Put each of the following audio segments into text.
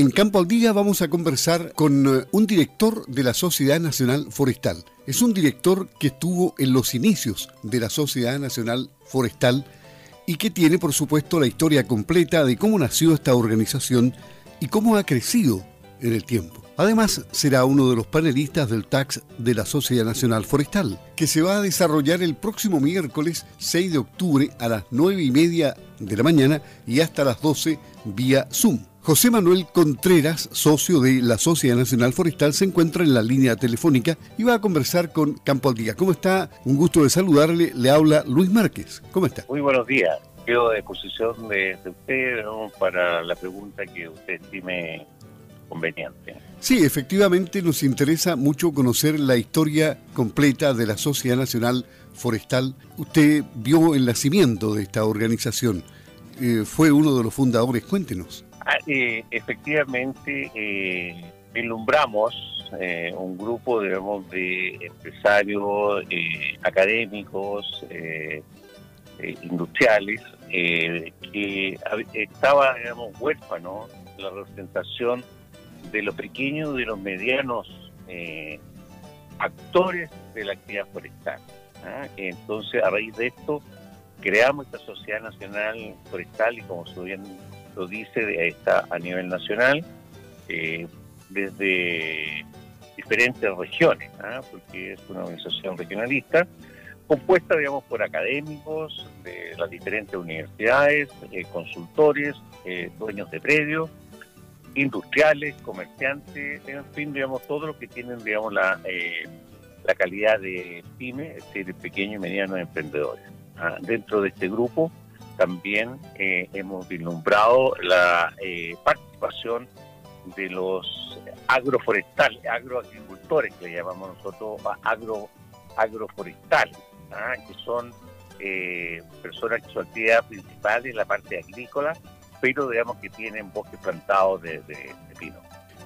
En Campo al Día vamos a conversar con eh, un director de la Sociedad Nacional Forestal. Es un director que estuvo en los inicios de la Sociedad Nacional Forestal y que tiene, por supuesto, la historia completa de cómo nació esta organización y cómo ha crecido en el tiempo. Además, será uno de los panelistas del TAX de la Sociedad Nacional Forestal, que se va a desarrollar el próximo miércoles 6 de octubre a las 9 y media de la mañana y hasta las 12 vía Zoom. José Manuel Contreras, socio de la Sociedad Nacional Forestal, se encuentra en la línea telefónica y va a conversar con Campo al Día. ¿Cómo está? Un gusto de saludarle. Le habla Luis Márquez. ¿Cómo está? Muy buenos días. Quedo a disposición de, usted para la pregunta que usted estime conveniente. Sí, efectivamente nos interesa mucho conocer la historia completa de la Sociedad Nacional Forestal. Usted vio el nacimiento de esta organización, eh, fue uno de los fundadores, cuéntenos. Eh, efectivamente, eh, eh, un grupo digamos, de empresarios académicos, industriales, que estaba digamos, huérfano la representación de los pequeños y de los medianos eh, actores de la actividad forestal. ¿ah? Entonces, a raíz de esto, creamos esta Sociedad Nacional Forestal y como su bien lo dice, está a nivel nacional, eh, desde diferentes regiones, ¿ah? porque es una organización regionalista, compuesta, digamos, por académicos de las diferentes universidades, eh, consultores, dueños de predios, industriales, comerciantes, en fin, digamos, todos los que tienen, digamos, la, eh, la calidad de pyme, es decir, pequeños y medianos emprendedores. Ah, dentro de este grupo también eh, hemos vislumbrado la eh, participación de los agroforestales, agroagricultores, que le llamamos nosotros agro, agroforestales, ah, que son personas que su actividad principal es la parte agrícola pero digamos que tienen bosques plantados de, pino.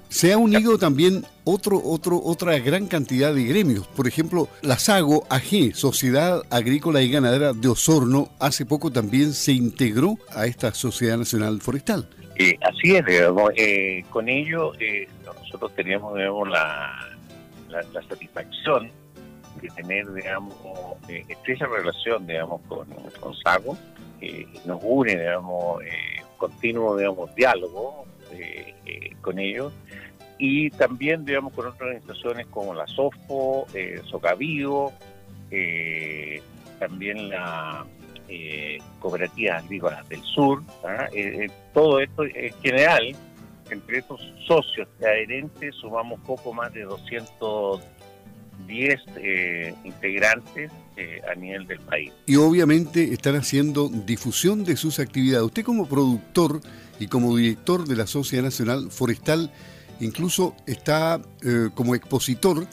Se ha unido también otro, otro, otra gran cantidad de gremios. Por ejemplo, la SAGO AG, Sociedad Agrícola y Ganadera de Osorno, hace poco también se integró a esta Sociedad Nacional Forestal. Eh, así es, digamos, eh, con ello eh, nosotros teníamos digamos, la, la, satisfacción de tener digamos, estrecha relación digamos, con, con SAGO, nos une digamos, continuo, digamos, diálogo eh, eh, con ellos y también, digamos, con otras organizaciones como la SOFO, eh, eh, también la Cooperativa Agrícola del Sur, ¿ah? todo esto en general, entre estos socios adherentes sumamos poco más de 200 10 eh, integrantes eh, a nivel del país. Y obviamente están haciendo difusión de sus actividades. Usted como productor y como director de la Sociedad Nacional Forestal, incluso está eh, como expositor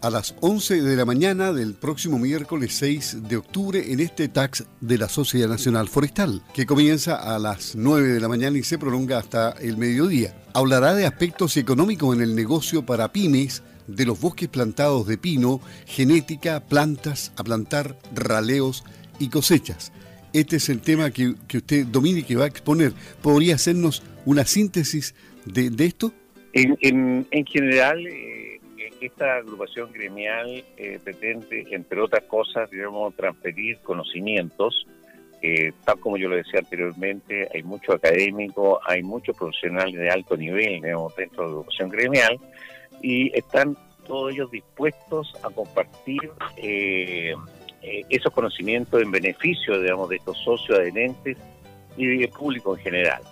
a las 11 de la mañana del próximo miércoles 6 de octubre en este tax de la Sociedad Nacional Forestal, que comienza a las 9 de la mañana y se prolonga hasta el mediodía. Hablará de aspectos económicos en el negocio para pymes, de los bosques plantados de pino, genética, plantas a plantar, raleos y cosechas. Este es el tema que, usted domina y que va a exponer. ¿Podría hacernos una síntesis de, esto? En, general, eh, esta agrupación gremial eh, pretende, entre otras cosas, digamos, transferir conocimientos. Eh, tal como yo lo decía anteriormente, hay muchos académicos, hay muchos profesionales de alto nivel dentro de la agrupación gremial y están todos ellos dispuestos a compartir eh, eh, esos conocimientos en beneficio, digamos, de estos socios adherentes y del público en general.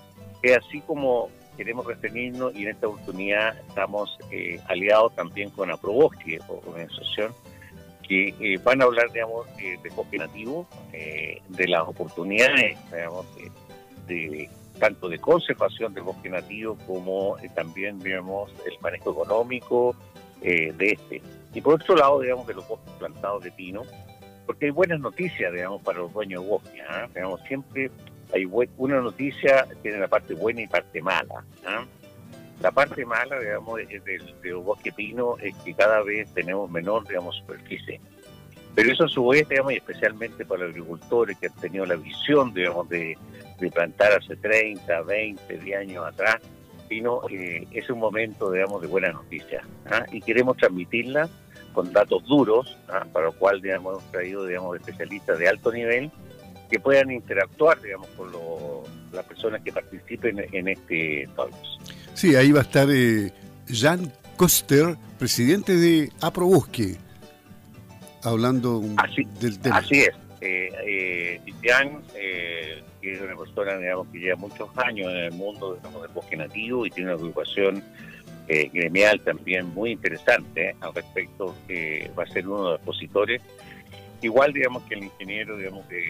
Es así como queremos referirnos y en esta oportunidad estamos eh, aliados también con Aprobosque, organización que van a hablar, digamos, de bosque nativo, de las oportunidades, digamos, de tanto de conservación del bosque nativo como eh, también, digamos, el manejo económico eh, de este. Y por otro lado, digamos, de los bosques plantados de pino, porque hay buenas noticias, digamos, para los dueños de bosque. ¿ah? Digamos, siempre hay una noticia, tiene la parte buena y parte mala. ¿ah? La parte mala, digamos, del, bosque pino es que cada vez tenemos menor, digamos, superficie. Pero eso a su vez, digamos, y especialmente para los agricultores que han tenido la visión, digamos, de, plantar hace 30, 20, 10 años atrás, Pino, eh, es un momento, digamos, de buena noticia ¿ah? y queremos transmitirla con datos duros, ¿ah? para lo cual, digamos, hemos traído, digamos, especialistas de alto nivel que puedan interactuar, digamos, con las personas que participen en este talk. Sí, ahí va a estar eh, Jan Koster, presidente de Aprobosque, hablando del tema. Así es. Eh, eh, Jan, eh, que es una persona digamos, que lleva muchos años en el mundo del bosque nativo y tiene una agrupación eh, gremial también muy interesante al respecto, que va a ser uno de los expositores. Igual, digamos, que el ingeniero, digamos, de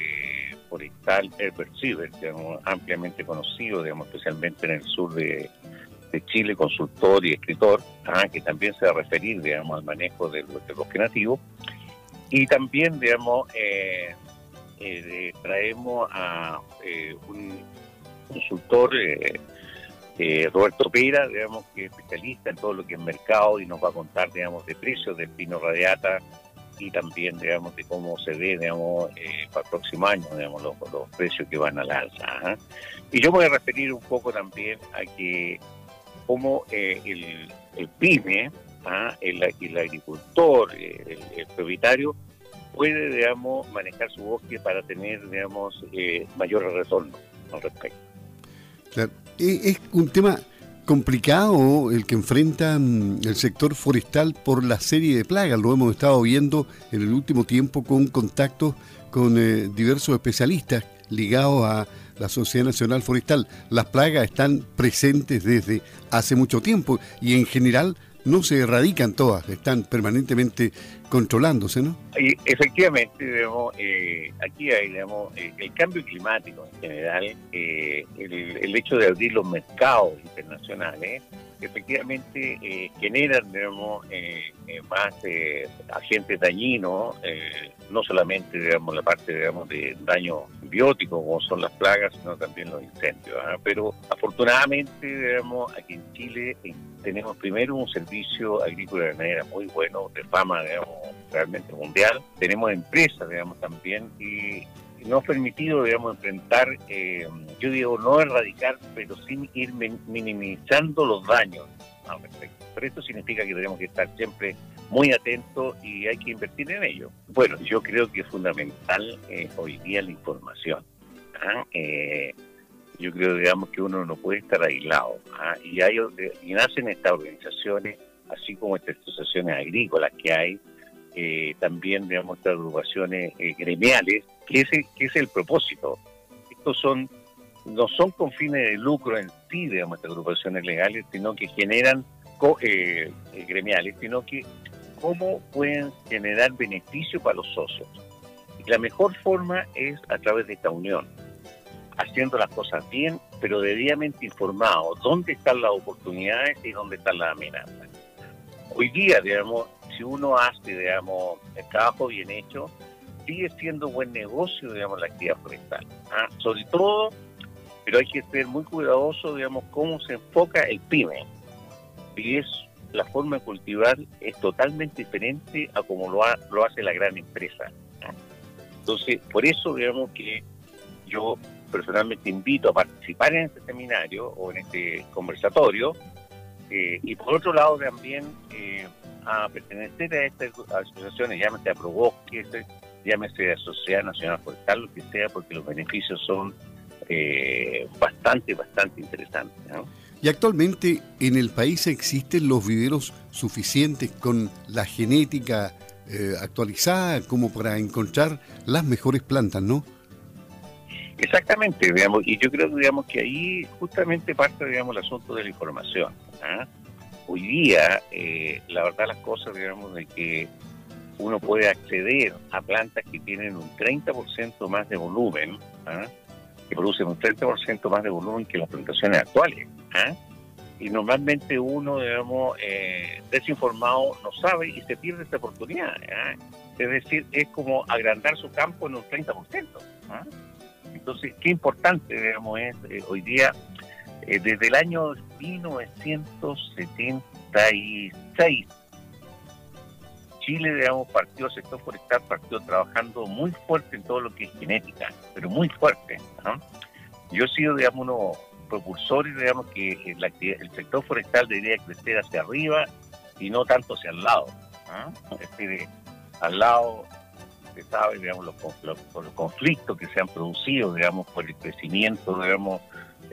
forestal Herbert Siever, digamos, ampliamente conocido, digamos, especialmente en el sur de, Chile, consultor y escritor, ah, que también se va a referir, digamos, al manejo del, bosque nativo. Y también, digamos, eh, eh, traemos a eh, un consultor, Roberto Pera, digamos, que es especialista en todo lo que es mercado y nos va a contar, digamos, de precios del pino radiata y también, digamos, de cómo se ve, digamos, para el próximo año, digamos, los, precios que van a la alza. ¿ah? Y yo voy a referir un poco también a que cómo eh, el, el, pyme, ¿ah? el, agricultor, el, propietario, puede, digamos, manejar su bosque para tener, digamos, eh, mayor retorno al respecto. Claro. Es un tema complicado el que enfrenta mm, el sector forestal por la serie de plagas. Lo hemos estado viendo en el último tiempo con contactos con eh, diversos especialistas ligados a la Sociedad Nacional Forestal. Las plagas están presentes desde hace mucho tiempo y en general no se erradican todas, están permanentemente controlándose, ¿no? Y efectivamente, digamos, eh, aquí hay digamos, eh, el cambio climático en general, eh, el, el, hecho de abrir los mercados internacionales, efectivamente eh, generan digamos, eh, más agentes dañinos, no solamente digamos, la parte digamos, de daño como son las plagas, sino también los incendios. ¿ah? Pero afortunadamente digamos, aquí en Chile tenemos primero un servicio agrícola de manera muy bueno, de fama digamos, realmente mundial. Tenemos empresas digamos, también y no ha permitido, digamos, enfrentar, eh, yo digo, no erradicar, pero sin ir minimizando los daños al respecto. Pero esto significa que tenemos que estar siempre muy atentos y hay que invertir en ello. Bueno, yo creo que es fundamental eh, hoy día la información. ¿ah? Eh, yo creo, digamos, que uno no puede estar aislado. ¿ah? Y, hay, y nacen estas organizaciones, así como estas asociaciones agrícolas que hay, eh, también, digamos, estas agrupaciones eh, gremiales, que es, el, que es el propósito. Estos son, no son con fines de lucro en sí, digamos, estas agrupaciones legales, sino que generan eh, gremiales, sino que cómo pueden generar beneficio para los socios. Y la mejor forma es a través de esta unión, haciendo las cosas bien, pero debidamente informados, dónde están las oportunidades y dónde están las amenazas. Hoy día, digamos, si uno hace, digamos, el trabajo bien hecho, sigue siendo buen negocio, digamos, la actividad forestal. ¿ah? Sobre todo, pero hay que ser muy cuidadoso, digamos, cómo se enfoca el PYME. Y es la forma de cultivar es totalmente diferente a como lo, lo hace la gran empresa. Entonces, por eso, digamos, que yo personalmente invito a participar en este seminario o en este conversatorio. Eh, y por otro lado, también eh, a pertenecer a estas asociaciones, llámese a Probosque, llámese a Sociedad Nacional Forestal, lo que sea, porque los beneficios son eh, bastante, bastante interesantes. Y actualmente en el país existen los viveros suficientes con la genética eh, actualizada como para encontrar las mejores plantas, ¿no? Exactamente, digamos, y yo creo digamos, que ahí justamente parte digamos, el asunto de la información. ¿ah? hoy día, eh, la verdad las cosas, digamos, de que uno puede acceder a plantas que tienen un 30% más de volumen, ¿ah? que producen un 30% más de volumen que las plantaciones actuales. ¿Ah? Y normalmente uno, digamos, eh, desinformado no sabe y se pierde esta oportunidad. ¿ah? Es decir, es como agrandar su campo en un 30%. Entonces, qué importante, digamos, es eh, hoy día eh, desde el año 1976, Chile, digamos, partió, sector forestal partió trabajando muy fuerte en todo lo que es genética, pero muy fuerte. Yo he sido, digamos, uno propulsores, digamos, que el, sector forestal debería crecer hacia arriba y no tanto hacia el lado. ¿ah? Es decir, al lado se sabe, digamos, los, los, conflictos que se han producido, digamos, por el crecimiento, digamos,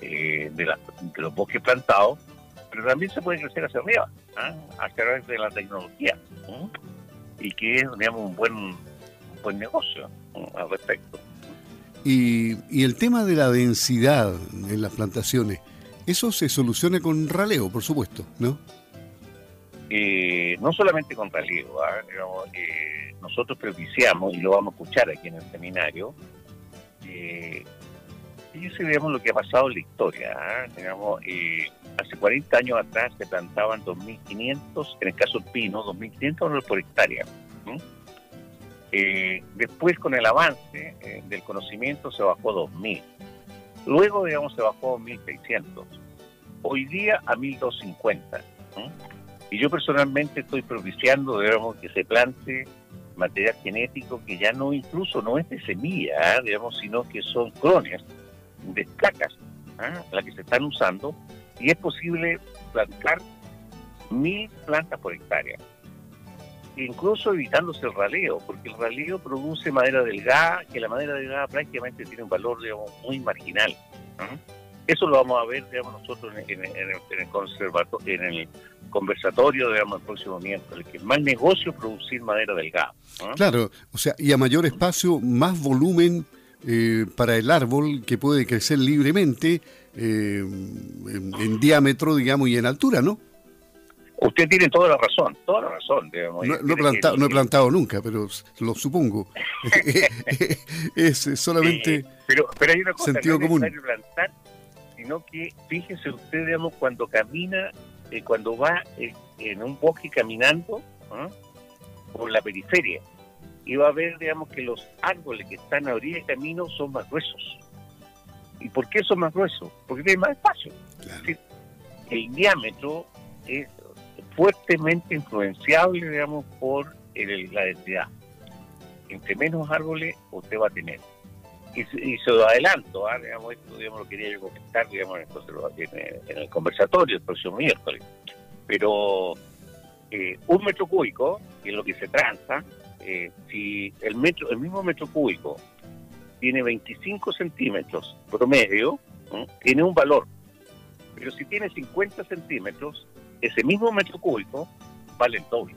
eh, de, los bosques plantados, pero también se puede crecer hacia arriba, ¿ah? a través de la tecnología, y que es, digamos, un buen, buen negocio al respecto. Y, y el tema de la densidad en las plantaciones, eso se soluciona con raleo, por supuesto, ¿no? Eh, no solamente con raleo, ¿ah? eh, nosotros propiciamos, y lo vamos a escuchar aquí en el seminario, eh, fíjense, digamos, lo que ha pasado en la historia. ¿ah? Digamos, eh, hace 40 años atrás se plantaban 2.500, en el caso del pino, 2.500 dólares por hectárea. Eh, después, con el avance eh, del conocimiento, se bajó a 2.000. Luego, digamos, se bajó a 1.600. Hoy día a 1.250. Y yo personalmente estoy propiciando, digamos, que se plante material genético que ya no incluso no es de semilla, ¿ah? digamos, sino que son clones de placas, ¿ah? las que se están usando, y es posible plantar mil plantas por hectárea incluso evitándose el raleo, porque el raleo produce madera delgada, que la madera delgada prácticamente tiene un valor digamos, muy marginal. Eso lo vamos a ver digamos, nosotros en, el, en el conversatorio digamos, el próximo miércoles, que es más negocio producir madera delgada. Claro, o sea, y a mayor espacio, más volumen eh, para el árbol que puede crecer libremente eh, en diámetro, digamos, y en altura, ¿no? Usted tiene toda la razón, toda la razón. no, he plantado, no, he plantado, nunca, pero lo supongo. es solamente eh, pero, pero hay una cosa, sentido no común. plantar, sino que fíjese usted, digamos, cuando camina, eh, cuando va eh, en un bosque caminando ¿ah? por la periferia, y va a ver, digamos, que los árboles que están a orilla del camino son más gruesos. ¿Y por qué son más gruesos? Porque tienen más espacio. el diámetro es fuertemente influenciable, digamos, por la densidad. Entre menos árboles usted va a tener. Y, se lo adelanto, ¿ah? digamos, esto digamos, lo quería yo comentar digamos, en, el conversatorio el próximo miércoles. Pero eh, un metro cúbico, que es lo que se tranza, eh, si el, metro, el mismo metro cúbico tiene 25 centímetros promedio, tiene un valor. Pero si tiene 50 centímetros, ese mismo metro cúbico vale el doble.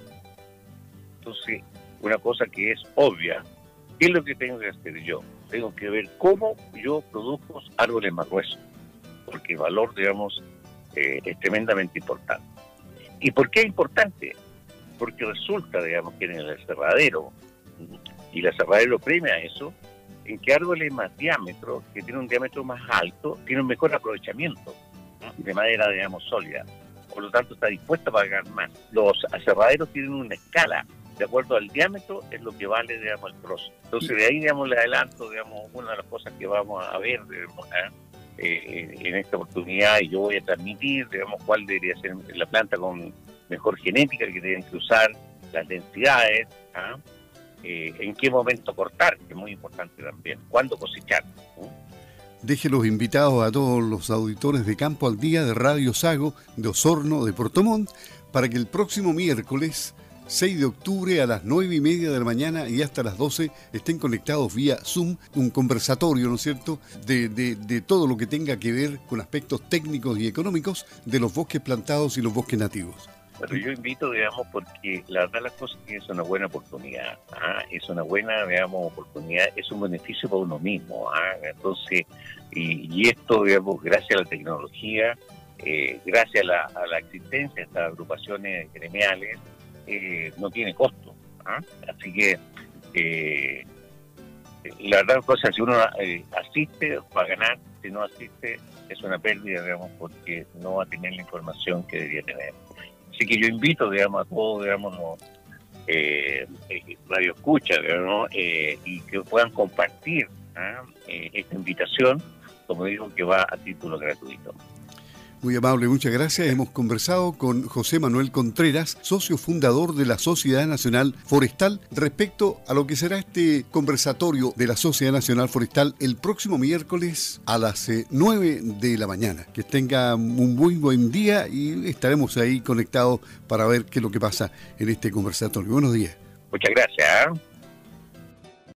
Entonces, una cosa que es obvia, ¿qué es lo que tengo que hacer yo? Tengo que ver cómo yo produzco árboles más gruesos, porque el valor, digamos, eh, es tremendamente importante. ¿Y por qué es importante? Porque resulta, digamos, que en el cerradero, y la cerradero premia eso, en que árboles más diámetro, que tienen un diámetro más alto, tienen un mejor aprovechamiento de madera, digamos, sólida por lo tanto está dispuesta a pagar más. Los aserraderos tienen una escala, de acuerdo al diámetro es lo que vale, digamos, el trozo. Entonces de ahí, digamos, le adelanto, digamos, una de las cosas que vamos a ver, ¿eh? Eh, en esta oportunidad y yo voy a transmitir, digamos, cuál debería ser la planta con mejor genética que deben que usar, las densidades, ¿ah? eh, en qué momento cortar, que es muy importante también, cuándo cosechar. Deje los invitados a todos los auditores de Campo al Día de Radio Sago, de Osorno, de Portomont, para que el próximo miércoles 6 de octubre a las 9 y media de la mañana y hasta las 12 estén conectados vía Zoom, un conversatorio, ¿no es cierto?, de, de, todo lo que tenga que ver con aspectos técnicos y económicos de los bosques plantados y los bosques nativos. Pero yo invito, digamos, porque la verdad las cosas que es una buena oportunidad, ¿ah? es una buena, digamos, oportunidad, es un beneficio para uno mismo. ¿ah? Entonces, y, esto, digamos, gracias a la tecnología, eh, gracias a la, existencia de estas agrupaciones gremiales, eh, no tiene costo. ¿ah? Así que, eh, la verdad, cosa, si uno asiste, va a ganar, si no asiste, es una pérdida, digamos, porque no va a tener la información que debería tener. Así que yo invito, digamos, a todos, digamos, eh, eh radio escucha, eh, y que puedan compartir ¿ah? eh, esta invitación, como digo, que va a título gratuito. Muy amable, muchas gracias. Hemos conversado con José Manuel Contreras, socio fundador de la Sociedad Nacional Forestal, respecto a lo que será este conversatorio de la Sociedad Nacional Forestal el próximo miércoles a las 9 eh, de la mañana. Que tenga un muy buen día y estaremos ahí conectados para ver qué es lo que pasa en este conversatorio. Buenos días. Muchas gracias. ¿eh?